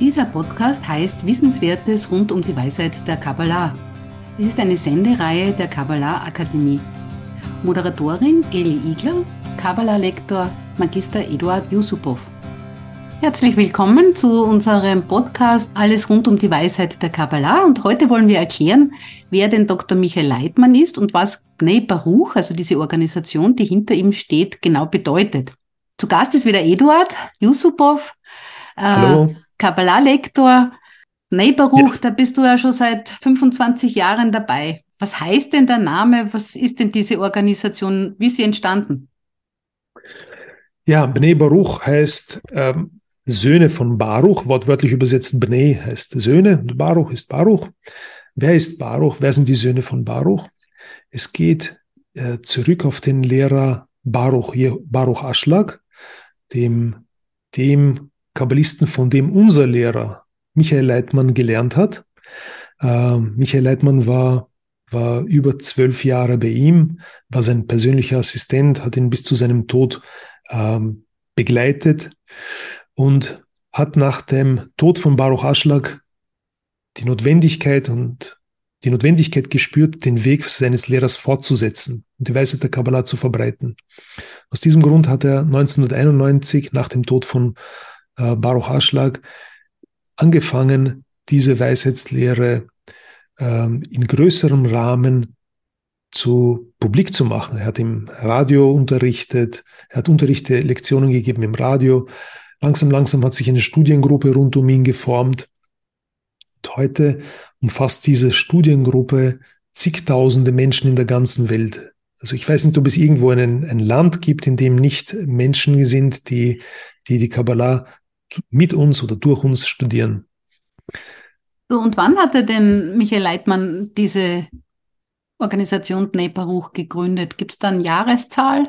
Dieser Podcast heißt Wissenswertes rund um die Weisheit der Kabbalah. Es ist eine Sendereihe der Kabbalah Akademie. Moderatorin Eli Igler, Kabbalah-Lektor Magister Eduard Yusupov. Herzlich willkommen zu unserem Podcast Alles rund um die Weisheit der Kabbalah. Und heute wollen wir erklären, wer denn Dr. Michael Leitmann ist und was Bnei Baruch, also diese Organisation, die hinter ihm steht, genau bedeutet. Zu Gast ist wieder Eduard Yusupov, äh, Kabbalah-Lektor. Bnei Baruch, ja. da bist du ja schon seit 25 Jahren dabei. Was heißt denn der Name? Was ist denn diese Organisation? Wie ist sie entstanden? Ja, Bnei Baruch heißt ähm, Söhne von Baruch, wortwörtlich übersetzt Bnei heißt Söhne und Baruch ist Baruch. Wer ist Baruch? Wer sind die Söhne von Baruch? Es geht äh, zurück auf den Lehrer Baruch, Baruch Aschlag, dem, dem Kabbalisten, von dem unser Lehrer Michael Leitmann gelernt hat. Äh, Michael Leitmann war, war über zwölf Jahre bei ihm, war sein persönlicher Assistent, hat ihn bis zu seinem Tod ähm, begleitet und hat nach dem Tod von Baruch Aschlag die Notwendigkeit und die Notwendigkeit gespürt, den Weg seines Lehrers fortzusetzen und die Weisheit der Kabbalah zu verbreiten. Aus diesem Grund hat er 1991 nach dem Tod von äh, Baruch Aschlag angefangen, diese Weisheitslehre ähm, in größerem Rahmen zu publik zu machen. Er hat im Radio unterrichtet, er hat Unterrichte, Lektionen gegeben im Radio, Langsam, langsam hat sich eine Studiengruppe rund um ihn geformt. Und heute umfasst diese Studiengruppe zigtausende Menschen in der ganzen Welt. Also ich weiß nicht, ob es irgendwo einen, ein Land gibt, in dem nicht Menschen sind, die die, die Kabbalah mit uns oder durch uns studieren. Und wann hatte denn Michael Leitmann diese Organisation Neparuch gegründet? Gibt es da eine Jahreszahl?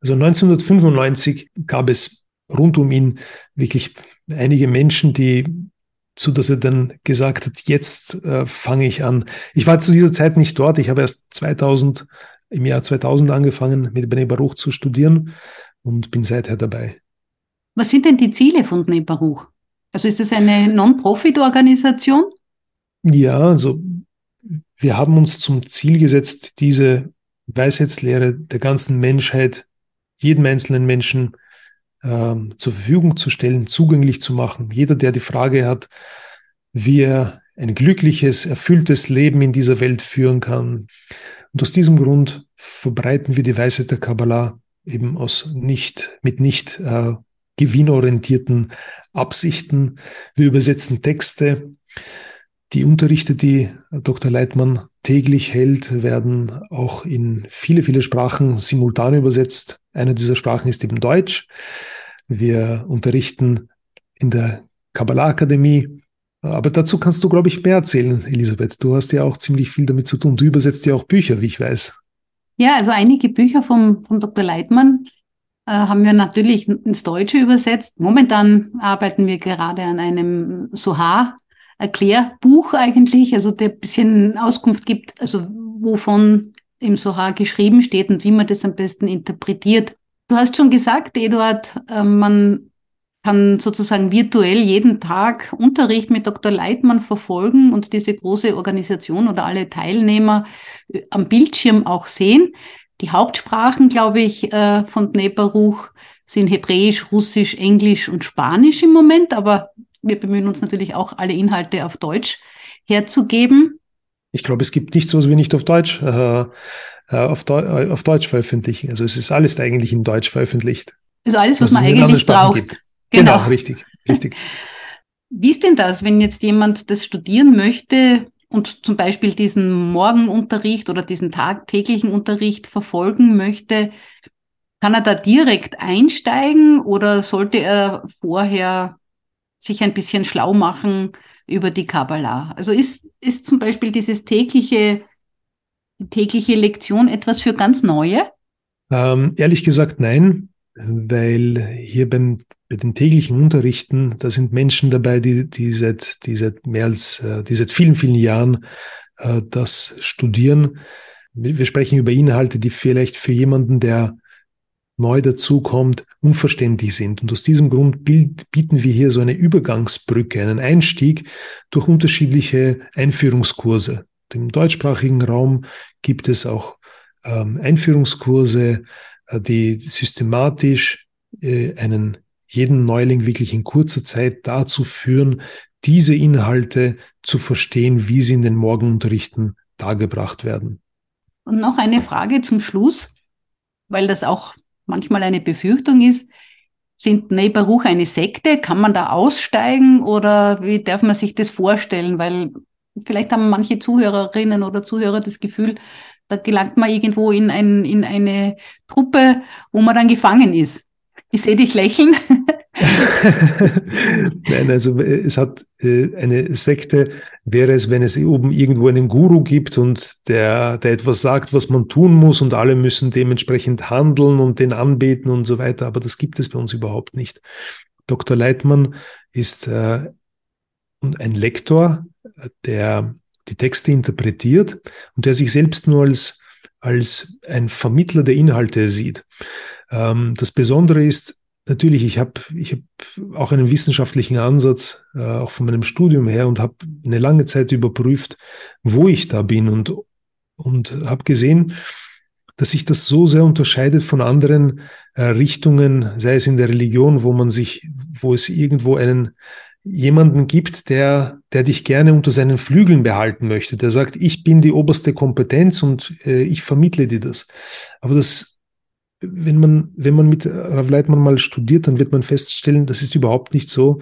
Also 1995 gab es rund um ihn wirklich einige Menschen, die so dass er dann gesagt hat, jetzt äh, fange ich an. Ich war zu dieser Zeit nicht dort. Ich habe erst 2000 im Jahr 2000 angefangen mit Bnei Baruch zu studieren und bin seither dabei. Was sind denn die Ziele von Bnei Baruch? Also ist das eine Non-Profit-Organisation? Ja, also wir haben uns zum Ziel gesetzt, diese Weisheitslehre der ganzen Menschheit, jedem einzelnen Menschen ähm, zur Verfügung zu stellen, zugänglich zu machen. Jeder, der die Frage hat, wie er ein glückliches, erfülltes Leben in dieser Welt führen kann. Und aus diesem Grund verbreiten wir die Weisheit der Kabbalah eben aus nicht, mit nicht äh, gewinnorientierten Absichten. Wir übersetzen Texte. Die Unterrichte, die Dr. Leitmann täglich hält, werden auch in viele, viele Sprachen simultan übersetzt. Eine dieser Sprachen ist eben Deutsch. Wir unterrichten in der Kabbalah-Akademie. Aber dazu kannst du, glaube ich, mehr erzählen, Elisabeth. Du hast ja auch ziemlich viel damit zu tun. Du übersetzt ja auch Bücher, wie ich weiß. Ja, also einige Bücher vom, vom Dr. Leitmann haben wir natürlich ins Deutsche übersetzt. Momentan arbeiten wir gerade an einem Sohar Erklärbuch eigentlich, also der ein bisschen Auskunft gibt, also wovon im Sohar geschrieben steht und wie man das am besten interpretiert. Du hast schon gesagt, Eduard, äh, man kann sozusagen virtuell jeden Tag Unterricht mit Dr. Leitmann verfolgen und diese große Organisation oder alle Teilnehmer äh, am Bildschirm auch sehen. Die Hauptsprachen, glaube ich, äh, von Dneparuch sind Hebräisch, Russisch, Englisch und Spanisch im Moment, aber wir bemühen uns natürlich auch, alle Inhalte auf Deutsch herzugeben. Ich glaube, es gibt nichts, was wir nicht auf Deutsch, äh, äh auf, Deu äh, auf Deutsch veröffentlichen. Also es ist alles eigentlich in Deutsch veröffentlicht. Also alles, was, was man eigentlich braucht. Gibt. Genau. genau, richtig, richtig. Wie ist denn das, wenn jetzt jemand das studieren möchte und zum Beispiel diesen Morgenunterricht oder diesen tagtäglichen Unterricht verfolgen möchte? Kann er da direkt einsteigen oder sollte er vorher sich ein bisschen schlau machen über die Kabbalah. Also ist, ist zum Beispiel dieses tägliche, die tägliche Lektion etwas für ganz Neue? Ähm, ehrlich gesagt nein, weil hier beim, bei den täglichen Unterrichten, da sind Menschen dabei, die, die, seit, die seit mehr als, äh, die seit vielen, vielen Jahren äh, das studieren. Wir sprechen über Inhalte, die vielleicht für jemanden, der neu dazukommt, unverständlich sind. Und aus diesem Grund bieten wir hier so eine Übergangsbrücke, einen Einstieg durch unterschiedliche Einführungskurse. Im deutschsprachigen Raum gibt es auch ähm, Einführungskurse, die systematisch äh, einen jeden Neuling wirklich in kurzer Zeit dazu führen, diese Inhalte zu verstehen, wie sie in den Morgenunterrichten dargebracht werden. Und noch eine Frage zum Schluss, weil das auch manchmal eine Befürchtung ist. Sind Baruch eine Sekte? Kann man da aussteigen oder wie darf man sich das vorstellen? Weil vielleicht haben manche Zuhörerinnen oder Zuhörer das Gefühl, da gelangt man irgendwo in, ein, in eine Truppe, wo man dann gefangen ist. Ich sehe dich lächeln. Nein, also äh, es hat äh, eine Sekte, wäre es, wenn es oben irgendwo einen Guru gibt und der, der etwas sagt, was man tun muss und alle müssen dementsprechend handeln und den anbeten und so weiter. Aber das gibt es bei uns überhaupt nicht. Dr. Leitmann ist äh, ein Lektor, der die Texte interpretiert und der sich selbst nur als, als ein Vermittler der Inhalte sieht. Ähm, das Besondere ist, natürlich, ich habe ich hab auch einen wissenschaftlichen Ansatz, äh, auch von meinem Studium her und habe eine lange Zeit überprüft, wo ich da bin und, und habe gesehen, dass sich das so sehr unterscheidet von anderen äh, Richtungen, sei es in der Religion, wo man sich, wo es irgendwo einen jemanden gibt, der, der dich gerne unter seinen Flügeln behalten möchte, der sagt, ich bin die oberste Kompetenz und äh, ich vermittle dir das. Aber das wenn man, wenn man mit Rav Leitmann mal studiert, dann wird man feststellen, das ist überhaupt nicht so.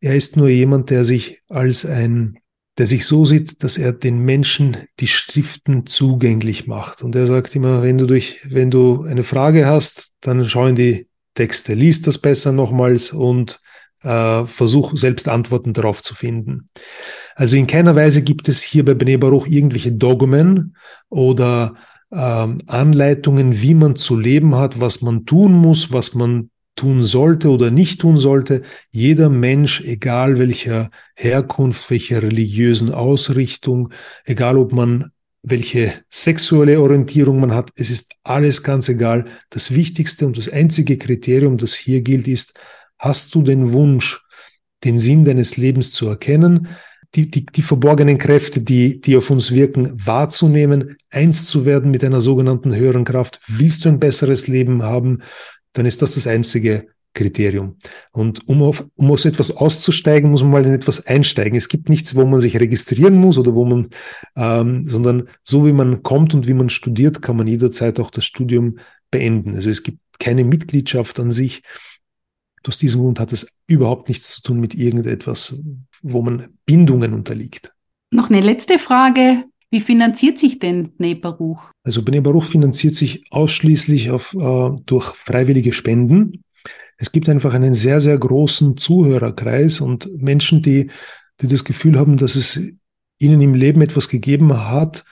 Er ist nur jemand, der sich als ein, der sich so sieht, dass er den Menschen die Schriften zugänglich macht. Und er sagt immer, wenn du durch, wenn du eine Frage hast, dann schau in die Texte, liest das besser nochmals und äh, versuch selbst Antworten darauf zu finden. Also in keiner Weise gibt es hier bei Bnei Baruch irgendwelche Dogmen oder ähm, Anleitungen, wie man zu leben hat, was man tun muss, was man tun sollte oder nicht tun sollte. Jeder Mensch, egal welcher Herkunft, welcher religiösen Ausrichtung, egal ob man welche sexuelle Orientierung man hat, es ist alles ganz egal. Das Wichtigste und das einzige Kriterium, das hier gilt, ist, hast du den Wunsch, den Sinn deines Lebens zu erkennen, die, die, die verborgenen Kräfte, die, die auf uns wirken, wahrzunehmen, eins zu werden mit einer sogenannten höheren Kraft. Willst du ein besseres Leben haben, dann ist das das einzige Kriterium. Und um, auf, um aus etwas auszusteigen, muss man mal in etwas einsteigen. Es gibt nichts, wo man sich registrieren muss oder wo man, ähm, sondern so wie man kommt und wie man studiert, kann man jederzeit auch das Studium beenden. Also es gibt keine Mitgliedschaft an sich. Aus diesem Grund hat es überhaupt nichts zu tun mit irgendetwas, wo man Bindungen unterliegt. Noch eine letzte Frage. Wie finanziert sich denn Bnei Baruch? Also Bnei Baruch finanziert sich ausschließlich auf, äh, durch freiwillige Spenden. Es gibt einfach einen sehr, sehr großen Zuhörerkreis und Menschen, die, die das Gefühl haben, dass es ihnen im Leben etwas gegeben hat,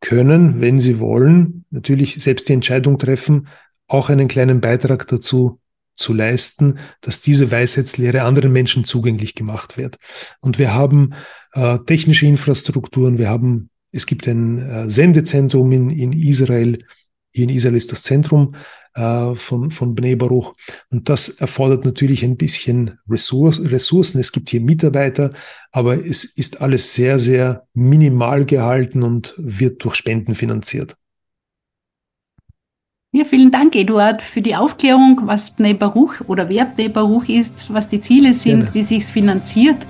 können, wenn sie wollen, natürlich selbst die Entscheidung treffen, auch einen kleinen Beitrag dazu zu leisten, dass diese Weisheitslehre anderen Menschen zugänglich gemacht wird. Und wir haben äh, technische Infrastrukturen, wir haben, es gibt ein äh, Sendezentrum in, in Israel, hier in Israel ist das Zentrum äh, von, von Bnei Baruch. Und das erfordert natürlich ein bisschen Ressource, Ressourcen. Es gibt hier Mitarbeiter, aber es ist alles sehr, sehr minimal gehalten und wird durch Spenden finanziert. Ja, vielen Dank, Eduard, für die Aufklärung, was Bnei Baruch oder wer Bnei Baruch ist, was die Ziele sind, Gerne. wie sich es finanziert.